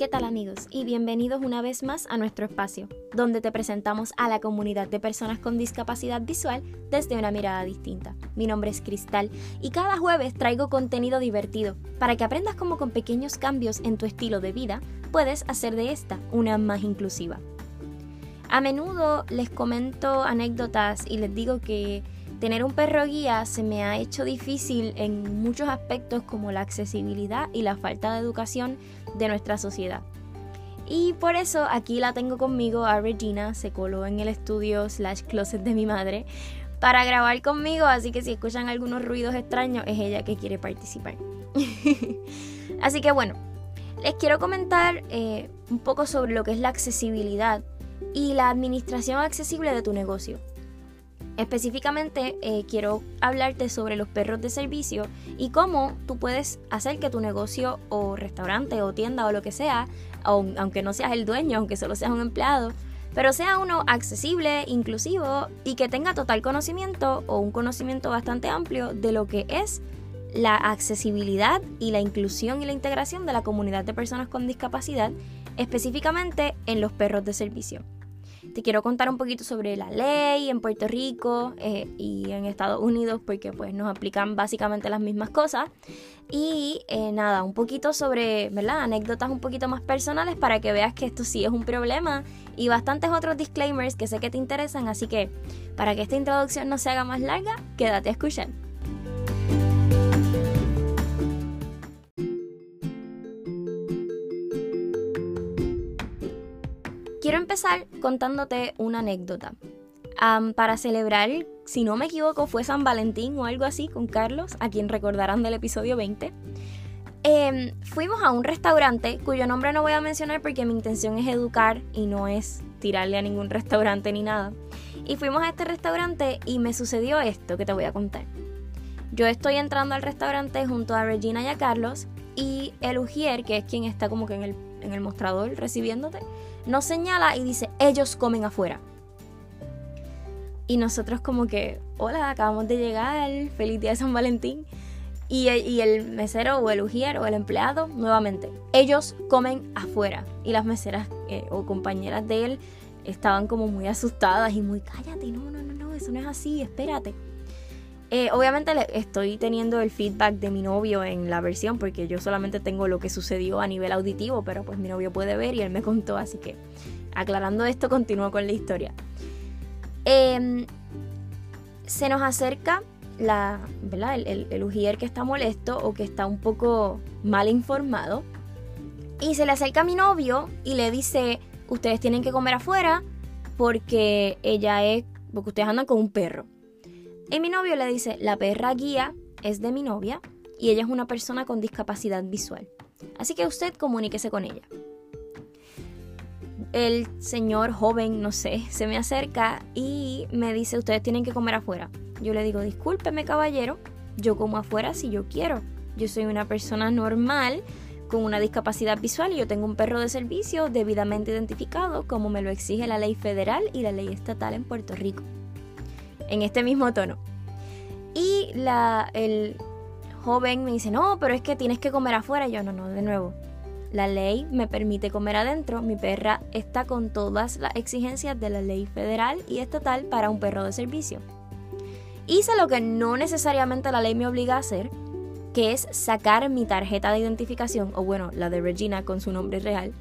¿Qué tal amigos? Y bienvenidos una vez más a nuestro espacio, donde te presentamos a la comunidad de personas con discapacidad visual desde una mirada distinta. Mi nombre es Cristal y cada jueves traigo contenido divertido para que aprendas cómo con pequeños cambios en tu estilo de vida puedes hacer de esta una más inclusiva. A menudo les comento anécdotas y les digo que tener un perro guía se me ha hecho difícil en muchos aspectos como la accesibilidad y la falta de educación de nuestra sociedad. Y por eso aquí la tengo conmigo a Regina, se coló en el estudio slash closet de mi madre para grabar conmigo, así que si escuchan algunos ruidos extraños es ella que quiere participar. así que bueno, les quiero comentar eh, un poco sobre lo que es la accesibilidad y la administración accesible de tu negocio. Específicamente eh, quiero hablarte sobre los perros de servicio y cómo tú puedes hacer que tu negocio o restaurante o tienda o lo que sea, aunque no seas el dueño, aunque solo seas un empleado, pero sea uno accesible, inclusivo y que tenga total conocimiento o un conocimiento bastante amplio de lo que es la accesibilidad y la inclusión y la integración de la comunidad de personas con discapacidad, específicamente en los perros de servicio. Te quiero contar un poquito sobre la ley en Puerto Rico eh, y en Estados Unidos porque pues nos aplican básicamente las mismas cosas. Y eh, nada, un poquito sobre, ¿verdad? Anécdotas un poquito más personales para que veas que esto sí es un problema y bastantes otros disclaimers que sé que te interesan. Así que para que esta introducción no se haga más larga, quédate a escuchar. Quiero empezar contándote una anécdota. para celebrar, si no me equivoco, fue San Valentín o algo así con Carlos, a quien recordarán del episodio 20. Em, fuimos a un restaurante cuyo nombre no voy a mencionar porque mi intención es educar y no es tirarle a ningún restaurante ni nada. Y fuimos a este restaurante y me sucedió esto que te voy a contar. Yo estoy entrando al restaurante junto a Regina y a Carlos y el Ujier, que es quien está como que en el, en el mostrador recibiéndote, nos señala y dice, ellos comen afuera. Y nosotros como que, hola, acabamos de llegar, feliz día de San Valentín. Y el, mesero o el ujier o el empleado, nuevamente, ellos comen afuera. Y las meseras eh, o compañeras de él estaban como muy asustadas y muy, cállate, no, no, no, no, eso no es así, espérate. Eh, obviamente estoy teniendo el feedback de mi novio en la versión porque yo solamente tengo lo que sucedió a nivel auditivo, pero pues mi novio puede ver y él me contó, así que aclarando esto continúo con la historia. Em, se nos acerca la, ¿verdad? El, el, ujier que está molesto o que está un poco mal informado y se le acerca a mi novio y le dice, ustedes tienen que comer afuera porque ella es, porque ustedes andan con un perro. Y mi novio le dice, la perra guía es de mi novia y ella es una persona con discapacidad visual. Así que usted comuníquese con ella. El señor joven, no sé, se me acerca y me dice, ustedes tienen que comer afuera. Yo le digo, discúlpeme caballero, yo como afuera si yo quiero. Yo soy una persona normal con una discapacidad visual y yo tengo un perro de servicio debidamente identificado como me lo exige la ley federal y la ley estatal en Puerto Rico en este mismo tono. Y el joven me dice, no, pero es que tienes que comer afuera. yo, no, no, de nuevo. La ley me permite comer adentro. Mi perra está con todas las exigencias de la ley federal y estatal para un perro de servicio. Hice lo que no necesariamente la ley me obliga a hacer, que es sacar mi tarjeta de identificación, o bueno, la de Regina con su nombre real.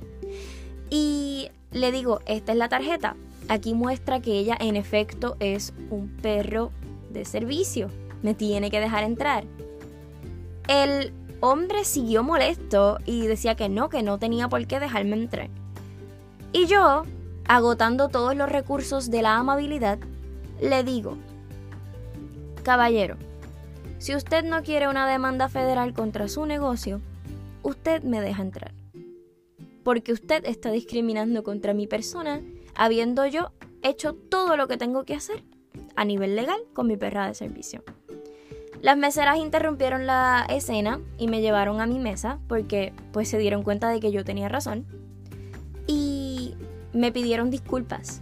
Y le digo, esta es la tarjeta, Aquí muestra que ella en efecto es un perro de servicio. Me tiene que dejar entrar. El hombre siguió molesto y decía que no, que no tenía por qué dejarme entrar. Y yo, agotando todos los recursos de la amabilidad, le digo, caballero, si usted no quiere una demanda federal contra su negocio, usted me deja entrar. Porque usted está discriminando contra mi persona habiendo yo hecho todo lo que tengo que hacer a nivel legal con mi perra de servicio. Las meseras interrumpieron la escena y me llevaron a mi mesa porque pues se dieron cuenta de que yo tenía razón y me pidieron disculpas.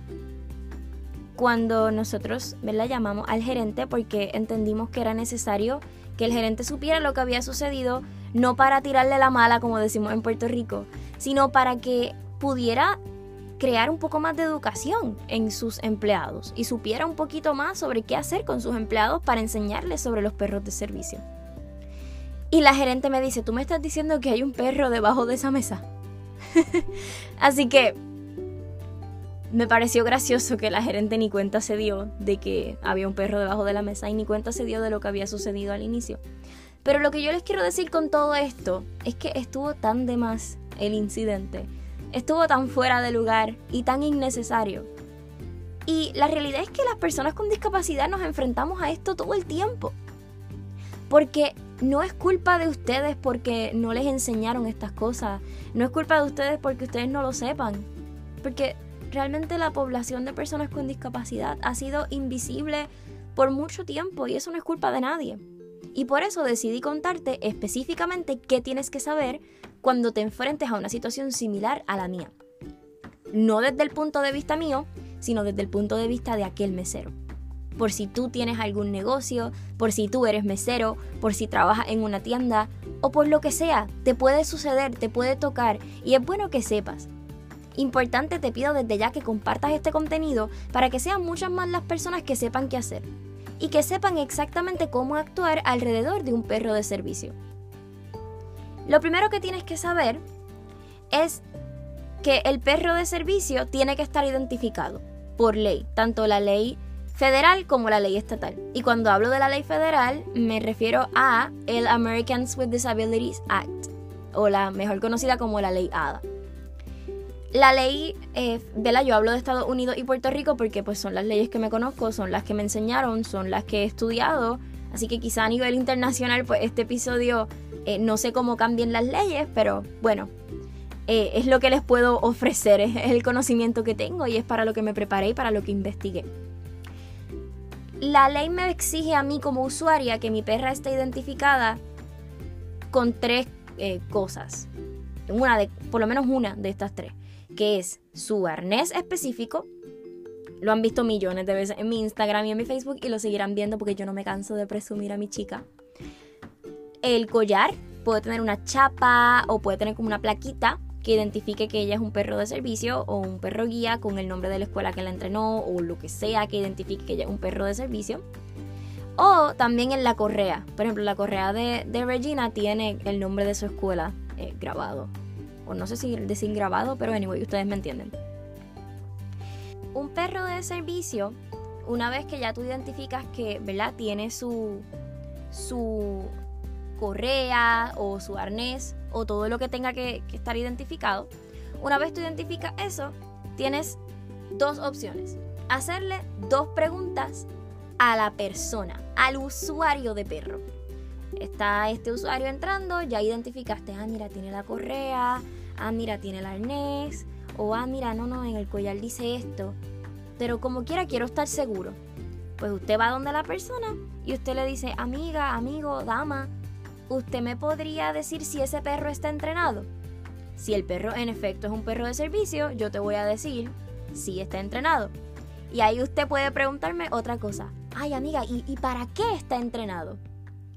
Cuando nosotros la llamamos al gerente porque entendimos que era necesario que el gerente supiera lo que había sucedido, no para tirarle la mala como decimos en Puerto Rico, sino para que pudiera crear un poco más de educación en sus empleados y supiera un poquito más sobre qué hacer con sus empleados para enseñarles sobre los perros de servicio. Y la gerente me dice, tú me estás diciendo que hay un perro debajo de esa mesa. Así que me pareció gracioso que la gerente ni cuenta se dio de que había un perro debajo de la mesa y ni cuenta se dio de lo que había sucedido al inicio. Pero lo que yo les quiero decir con todo esto es que estuvo tan de más el incidente, estuvo tan fuera de lugar y tan innecesario. Y la realidad es que las personas con discapacidad nos enfrentamos a esto todo el tiempo. Porque no es culpa de ustedes porque no les enseñaron estas cosas. No es culpa de ustedes porque ustedes no lo sepan. Porque realmente la población de personas con discapacidad ha sido invisible por mucho tiempo y eso no es culpa de nadie. Y por eso decidí contarte específicamente qué tienes que saber cuando te enfrentes a una situación similar a la mía. No desde el punto de vista mío, sino desde el punto de vista de aquel mesero. Por si tú tienes algún negocio, por si tú eres mesero, por si trabajas en una tienda o por lo que sea, te puede suceder, te puede tocar y es bueno que sepas Importante te pido desde ya que compartas este contenido para que sean muchas más las personas que sepan qué hacer y que sepan exactamente cómo actuar alrededor de un perro de servicio. Lo primero que tienes que saber es que el perro de servicio tiene que estar identificado por ley, tanto la ley federal como la ley estatal. Y cuando hablo de la ley federal me refiero a el Americans with Disabilities Act, o la mejor conocida como la ley ADA. La ley, eh, la Yo hablo de Estados Unidos y Puerto Rico porque pues son las leyes que me conozco, son las que me enseñaron, son las que he estudiado. Así que quizá a nivel internacional, pues este episodio eh, no sé cómo cambien las leyes, pero bueno, eh, es lo que les puedo ofrecer, es el conocimiento que tengo y es para lo que me preparé y para lo que investigué. La ley me exige a mí como usuaria que mi perra esté identificada con tres eh, cosas. Una de, por lo menos una de estas tres que es su arnés específico. Lo han visto millones de veces en mi Instagram y en mi Facebook y lo seguirán viendo porque yo no me canso de presumir a mi chica. El collar puede tener una chapa o puede tener como una plaquita que identifique que ella es un perro de servicio o un perro guía con el nombre de la escuela que la entrenó o lo que sea que identifique que ella es un perro de servicio. O también en la correa. Por ejemplo, la correa de, Regina tiene el nombre de su escuela eh, grabado o no sé si decir grabado, pero anyway, ustedes me entienden. Un perro de servicio, una vez que ya tú identificas que, ¿verdad? Tiene su, su correa o su arnés o todo lo que tenga que, estar identificado, una vez tú identificas eso, tienes dos opciones. Hacerle dos preguntas a la persona, al usuario de perro. Está este usuario entrando, ya identificaste, ah, mira, tiene la correa, ah, mira, tiene el arnés, o ah, mira, no, no, en el collar dice esto. Pero como quiera, quiero estar seguro. Pues usted va donde la persona y usted le dice, amiga, amigo, dama, ¿usted me podría decir si ese perro está entrenado? Si el perro en efecto es un perro de servicio, yo te voy a decir si está entrenado. Y ahí usted puede preguntarme otra cosa. Ay, amiga, ¿y, ¿y, para qué está entrenado?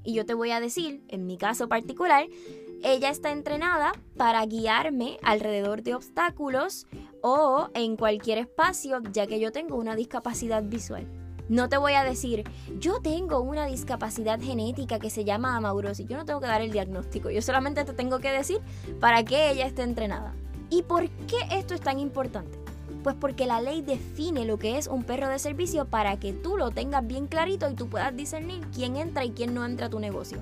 Y yo te voy a decir, en mi caso particular, ella está entrenada para guiarme alrededor de obstáculos o en cualquier espacio, ya que yo tengo una discapacidad visual. No te voy a decir, yo tengo una discapacidad genética que se llama amaurosis. Yo no tengo que dar el diagnóstico. Yo solamente te tengo que decir para qué ella esté entrenada. ¿Y por qué esto es tan importante? Pues porque la ley define lo que es un perro de servicio para que tú lo tengas bien clarito y tú puedas discernir quién entra y quién no entra a tu negocio.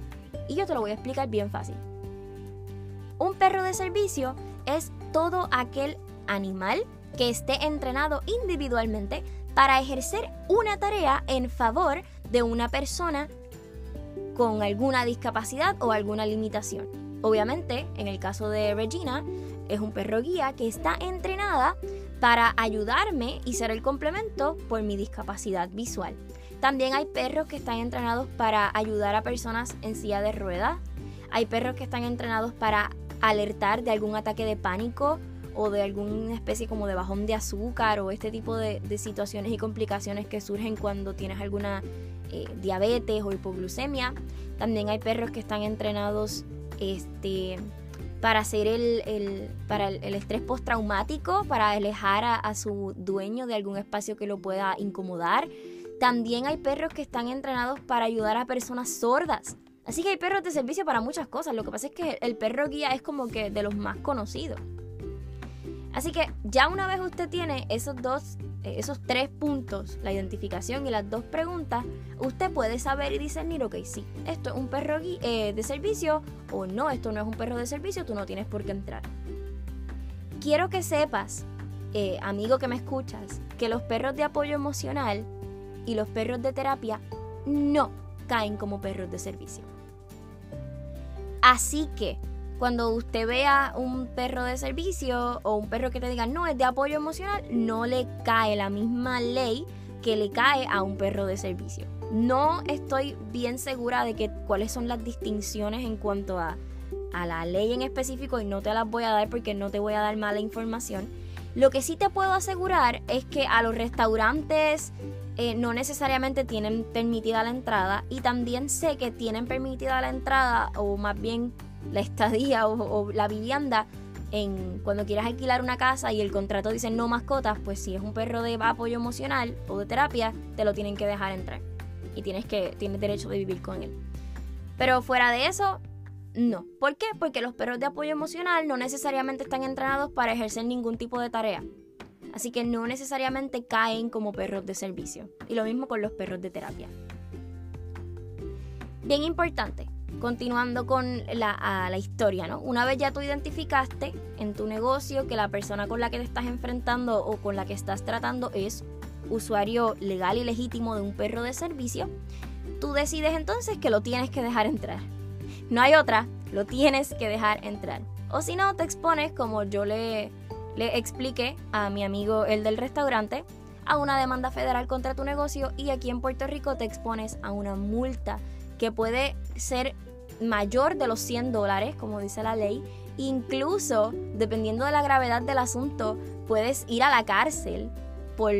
Y yo te lo voy a explicar bien fácil. Un perro de servicio es todo aquel animal que esté entrenado individualmente para ejercer una tarea en favor de una persona con alguna discapacidad o alguna limitación. Obviamente, en el caso de Regina, es un perro guía que está entrenada para ayudarme y ser el complemento por mi discapacidad visual. También hay perros que están entrenados para ayudar a personas en silla de ruedas. Hay perros que están entrenados para alertar de algún ataque de pánico o de alguna especie como de bajón de azúcar o este tipo de, situaciones y complicaciones que surgen cuando tienes alguna eh, diabetes o hipoglucemia. También hay perros que están entrenados este, para hacer el, para el, estrés postraumático, para alejar a, su dueño de algún espacio que lo pueda incomodar. También hay perros que están entrenados para ayudar a personas sordas. Así que hay perros de servicio para muchas cosas. Lo que pasa es que el perro guía es como que de los más conocidos. Así que ya una vez usted tiene esos dos, eh, esos tres puntos, la identificación y las dos preguntas, usted puede saber y discernir, ok, sí, esto es un perro eh, de servicio o no, esto no es un perro de servicio, tú no tienes por qué entrar. Quiero que sepas, eh, amigo que me escuchas, que los perros de apoyo emocional y los perros de terapia no caen como perros de servicio. Así que cuando usted vea un perro de servicio o un perro que te diga no es de apoyo emocional, no le cae la misma ley que le cae a un perro de servicio. No estoy bien segura de que cuáles son las distinciones en cuanto a, a la ley en específico y no te las voy a dar porque no te voy a dar mala información. Lo que sí te puedo asegurar es que a los restaurantes eh, no necesariamente tienen permitida la entrada y también sé que tienen permitida la entrada o más bien la estadía o, la vivienda en cuando quieras alquilar una casa y el contrato dice no mascotas, pues si es un perro de apoyo emocional o de terapia, te lo tienen que dejar entrar y tienes que tienes derecho de vivir con él. Pero fuera de eso, no. ¿Por qué? Porque los perros de apoyo emocional no necesariamente están entrenados para ejercer ningún tipo de tarea así que no necesariamente caen como perros de servicio. Y lo mismo con los perros de terapia. Bien importante, continuando con la, historia, ¿no? Una vez ya tú identificaste en tu negocio que la persona con la que te estás enfrentando o con la que estás tratando es usuario legal y legítimo de un perro de servicio, tú decides entonces que lo tienes que dejar entrar. No hay otra, lo tienes que dejar entrar. O si no, te expones como yo le le expliqué a mi amigo el del restaurante a una demanda federal contra tu negocio y aquí en Puerto Rico te expones a una multa que puede ser mayor de los 100 dólares, como dice la ley. Incluso, dependiendo de la gravedad del asunto, puedes ir a la cárcel por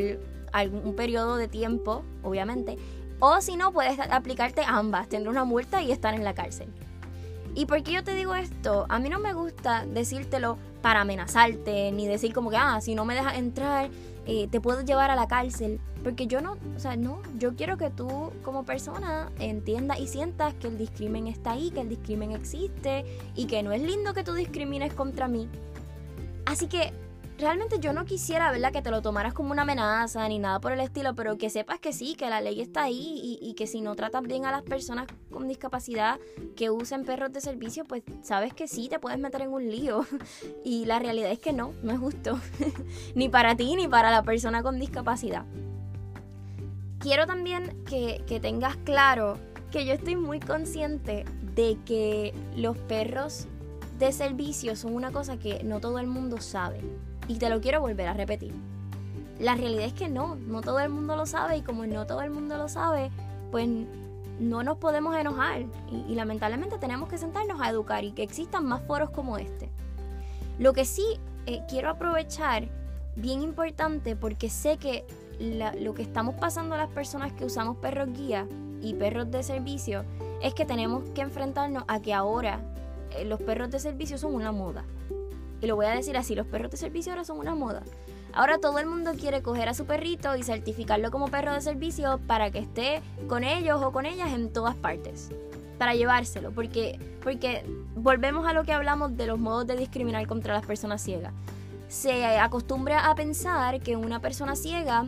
algún periodo de tiempo, obviamente. O si no, puedes aplicarte ambas, tener una multa y estar en la cárcel. ¿Y por qué yo te digo esto? A mí no me gusta decírtelo para amenazarte, ni decir como que, ah, si no me dejas entrar, eh, te puedo llevar a la cárcel. Porque yo no, o sea, no, yo quiero que tú como persona entiendas y sientas que el discrimen está ahí, que el discrimen existe y que no es lindo que tú discrimines contra mí. Así que realmente yo no quisiera. Que te lo tomaras como una amenaza ni nada por el estilo, pero que sepas que sí, que la ley está ahí y, que si no tratas bien a las personas con discapacidad que usen perros de servicio, pues sabes que sí, te puedes meter en un lío. Y la realidad es que no, no es justo. ni para ti ni para la persona con discapacidad. Quiero también que tengas claro que yo estoy muy consciente de que los perros de servicio son una cosa que no todo el mundo sabe. Y te lo quiero volver a repetir. La realidad es que no, no todo el mundo lo sabe y como no todo el mundo lo sabe, pues no nos podemos enojar y, lamentablemente tenemos que sentarnos a educar y que existan más foros como este. Lo que sí eh, quiero aprovechar, bien importante, porque sé que lo que estamos pasando a las personas que usamos perros guía y perros de servicio es que tenemos que enfrentarnos a que ahora eh, los perros de servicio son una moda. Y lo voy a decir así, los perros de servicio ahora son una moda. Ahora todo el mundo quiere coger a su perrito y certificarlo como perro de servicio para que esté con ellos o con ellas en todas partes. Para llevárselo, porque, porque volvemos a lo que hablamos de los modos de discriminar contra las personas ciegas. Se acostumbra a pensar que una persona ciega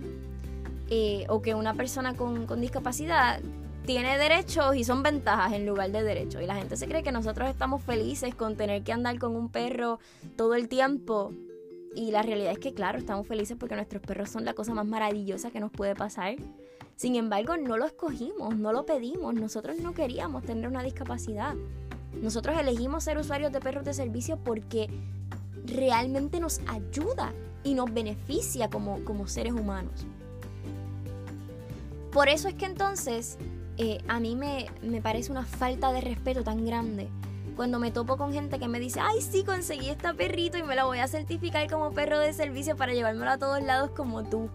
eh, o que una persona con, con discapacidad tiene derechos y son ventajas en lugar de derechos. Y la gente se cree que nosotros estamos felices con tener que andar con un perro todo el tiempo. Y la realidad es que, claro, estamos felices porque nuestros perros son la cosa más maravillosa que nos puede pasar. Sin embargo, no lo escogimos, no lo pedimos. Nosotros no queríamos tener una discapacidad. Nosotros elegimos ser usuarios de perros de servicio porque realmente nos ayuda y nos beneficia como, como seres humanos. Por eso es que entonces eh, a mí me, parece una falta de respeto tan grande cuando me topo con gente que me dice, ay, sí, conseguí este perrito y me lo voy a certificar como perro de servicio para llevármelo a todos lados como tú.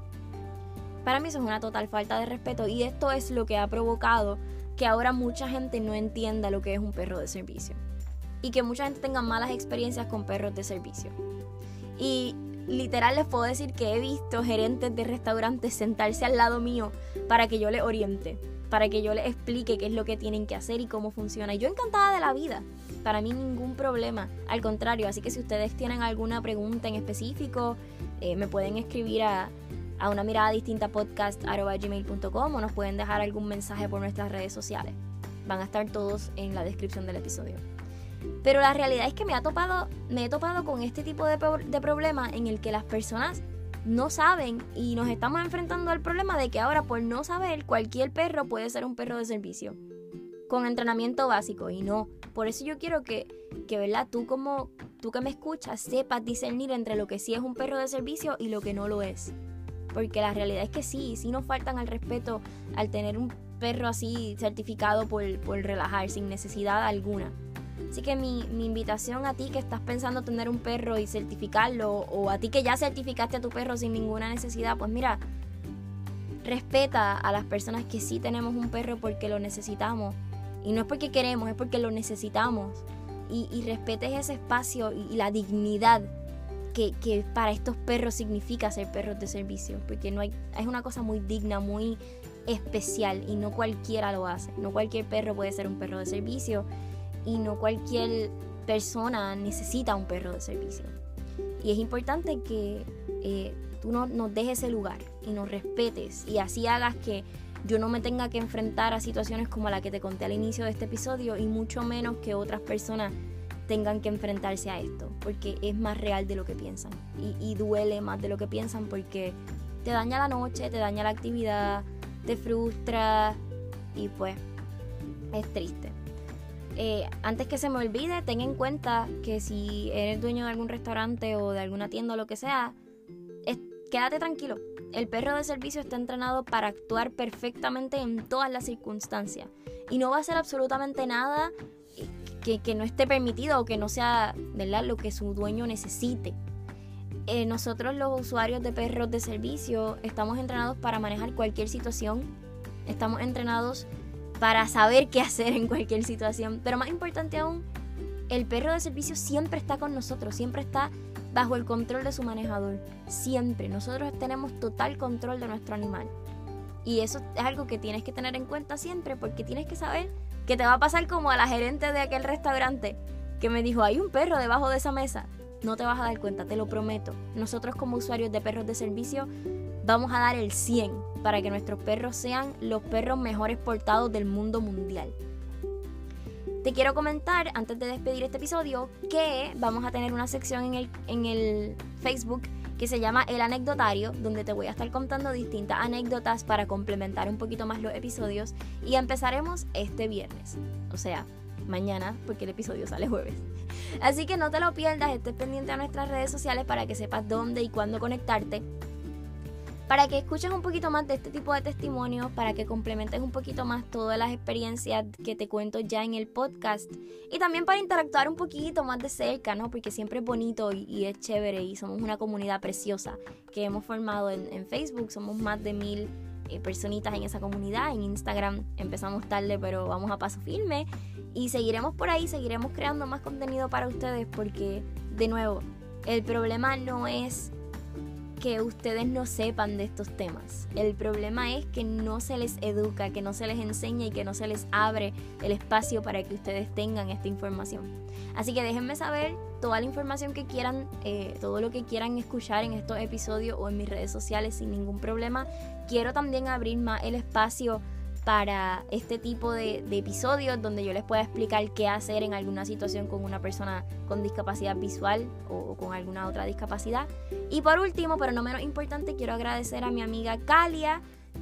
Para mí eso es una total falta de respeto y esto es lo que ha provocado que ahora mucha gente no entienda lo que es un perro de servicio. y que mucha gente tenga malas experiencias con perros de servicio. Y literal les puedo decir que he visto gerentes de restaurantes sentarse al lado mío para que yo les oriente, para que yo les explique qué es lo que tienen que hacer y cómo funciona. Y yo encantada de la vida. Para mí ningún problema. Al contrario, así que si ustedes tienen alguna pregunta en específico, eh, me pueden escribir a, a una mirada distinta podcast gmail.com o nos pueden dejar algún mensaje por nuestras redes sociales. Van a estar todos en la descripción del episodio. Pero la realidad es que me, ha topado, me he topado con este tipo de, de problema en el que las personas no saben y nos estamos enfrentando al problema de que ahora por no saber cualquier perro puede ser un perro de servicio con entrenamiento básico y no. Por eso yo quiero que, que ¿verdad? Tú como tú que me escuchas sepas discernir entre lo que sí es un perro de servicio y lo que no lo es. Porque la realidad es que sí, sí nos faltan al respeto al tener un perro así certificado por, por relajar sin necesidad alguna. Así que mi, invitación a ti que estás pensando tener un perro y certificarlo, o a ti que ya certificaste a tu perro sin ninguna necesidad, pues mira, respeta a las personas que sí tenemos un perro porque lo necesitamos. Y no es porque queremos, es porque lo necesitamos. Y, y respetes ese espacio y, la dignidad que, para estos perros significa ser perros de servicio. Porque no hay, es una cosa muy digna, muy especial y no cualquiera lo hace. No cualquier perro puede ser un perro de servicio y no cualquier persona necesita un perro de servicio. Y es importante que eh, tú no, nos dejes ese lugar y nos respetes y así hagas que yo no me tenga que enfrentar a situaciones como la que te conté al inicio de este episodio y mucho menos que otras personas tengan que enfrentarse a esto, porque es más real de lo que piensan y, y duele más de lo que piensan porque te daña la noche, te daña la actividad, te frustra y pues es triste. Eh, antes que se me olvide, ten en cuenta que si eres dueño de algún restaurante o de alguna tienda o lo que sea, quédate tranquilo. El perro de servicio está entrenado para actuar perfectamente en todas las circunstancias y no va a hacer absolutamente nada que, no esté permitido o que no sea ¿verdad? lo que su dueño necesite. Eh, nosotros los usuarios de perros de servicio estamos entrenados para manejar cualquier situación. Estamos entrenados para saber qué hacer en cualquier situación. Pero más importante aún, el perro de servicio siempre está con nosotros, siempre está bajo el control de su manejador. Siempre. Nosotros tenemos total control de nuestro animal. Y eso es algo que tienes que tener en cuenta siempre porque tienes que saber que te va a pasar como a la gerente de aquel restaurante que me dijo, hay un perro debajo de esa mesa. No te vas a dar cuenta, te lo prometo. Nosotros como usuarios de perros de servicio vamos a dar el 100 para que nuestros perros sean los perros mejores portados del mundo mundial. Te quiero comentar, antes de despedir este episodio, que vamos a tener una sección en el, en el Facebook que se llama El Anecdotario, donde te voy a estar contando distintas anécdotas para complementar un poquito más los episodios y empezaremos este viernes, o sea, mañana, porque el episodio sale jueves. Así que no te lo pierdas, estés pendiente a nuestras redes sociales para que sepas dónde y cuándo conectarte para que escuches un poquito más de este tipo de testimonios, para que complementes un poquito más todas las experiencias que te cuento ya en el podcast. Y también para interactuar un poquito más de cerca, ¿no? Porque siempre es bonito y, es chévere y somos una comunidad preciosa que hemos formado en, Facebook, somos más de mil eh, personitas en esa comunidad, en Instagram empezamos tarde pero vamos a paso firme. Y seguiremos por ahí, seguiremos creando más contenido para ustedes porque de nuevo, el problema no es que ustedes no sepan de estos temas. El problema es que no se les educa, que no se les enseña y que no se les abre el espacio para que ustedes tengan esta información. Así que déjenme saber toda la información que quieran, eh, todo lo que quieran escuchar en estos episodios o en mis redes sociales sin ningún problema. Quiero también abrir más el espacio para este tipo de, episodios donde yo les pueda explicar qué hacer en alguna situación con una persona con discapacidad visual o, con alguna otra discapacidad. Y por último, pero no menos importante, quiero agradecer a mi amiga Calia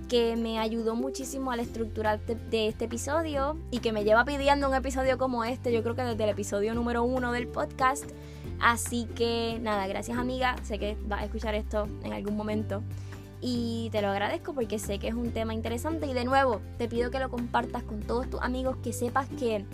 que me ayudó muchísimo a la estructura de, este episodio y que me lleva pidiendo un episodio como este, yo creo que desde el episodio número uno del podcast. Así que nada, gracias amiga, sé que vas a escuchar esto en algún momento y te lo agradezco porque sé que es un tema interesante y de nuevo te pido que lo compartas con todos tus amigos, que sepas que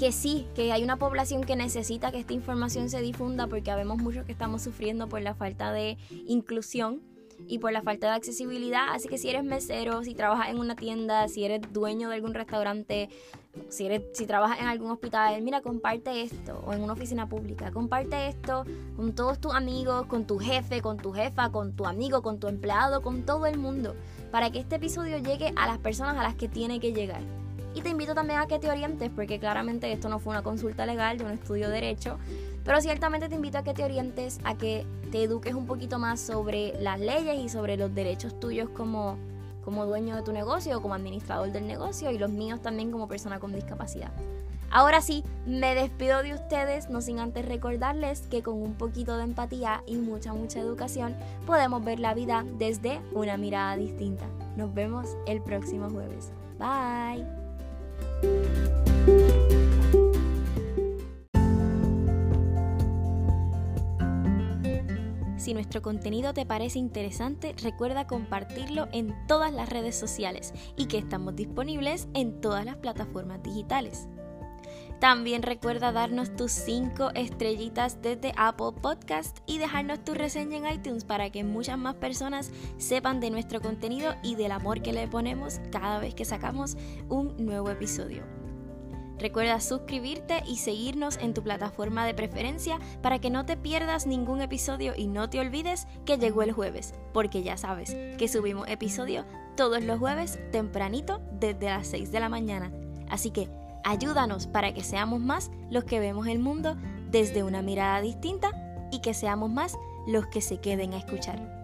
que sí, que hay una población que necesita que esta información se difunda porque habemos muchos que estamos sufriendo por la falta de inclusión. Y por la falta de accesibilidad. Así que si eres mesero, si trabajas en una tienda, si eres dueño de algún restaurante, si, eres, si trabajas en algún hospital, mira, comparte esto, o en una oficina pública, comparte esto con todos tus amigos, con tu jefe, con tu jefa, con tu amigo, con tu empleado, con todo el mundo, para que este episodio llegue a las personas a las que tiene que llegar. Y te invito también a que te orientes, porque claramente esto no fue una consulta legal de un estudio de derecho, pero ciertamente te invito a que te orientes, a que te eduques un poquito más sobre las leyes y sobre los derechos tuyos como, como dueño de tu negocio como administrador del negocio y los míos también como persona con discapacidad. Ahora sí, me despido de ustedes, no sin antes recordarles que con un poquito de empatía y mucha, mucha educación podemos ver la vida desde una mirada distinta. Nos vemos el próximo jueves. Bye. Si nuestro contenido te parece interesante, recuerda compartirlo en todas las redes sociales y que estamos disponibles en todas las plataformas digitales. También recuerda darnos tus 5 estrellitas desde Apple Podcast y dejarnos tu reseña en iTunes para que muchas más personas sepan de nuestro contenido y del amor que le ponemos cada vez que sacamos un nuevo episodio. Recuerda suscribirte y seguirnos en tu plataforma de preferencia para que no te pierdas ningún episodio y no te olvides que llegó el jueves, porque ya sabes que subimos episodio todos los jueves tempranito desde las 6 de la mañana. Así que ayúdanos para que seamos más los que vemos el mundo desde una mirada distinta y que seamos más los que se queden a escuchar.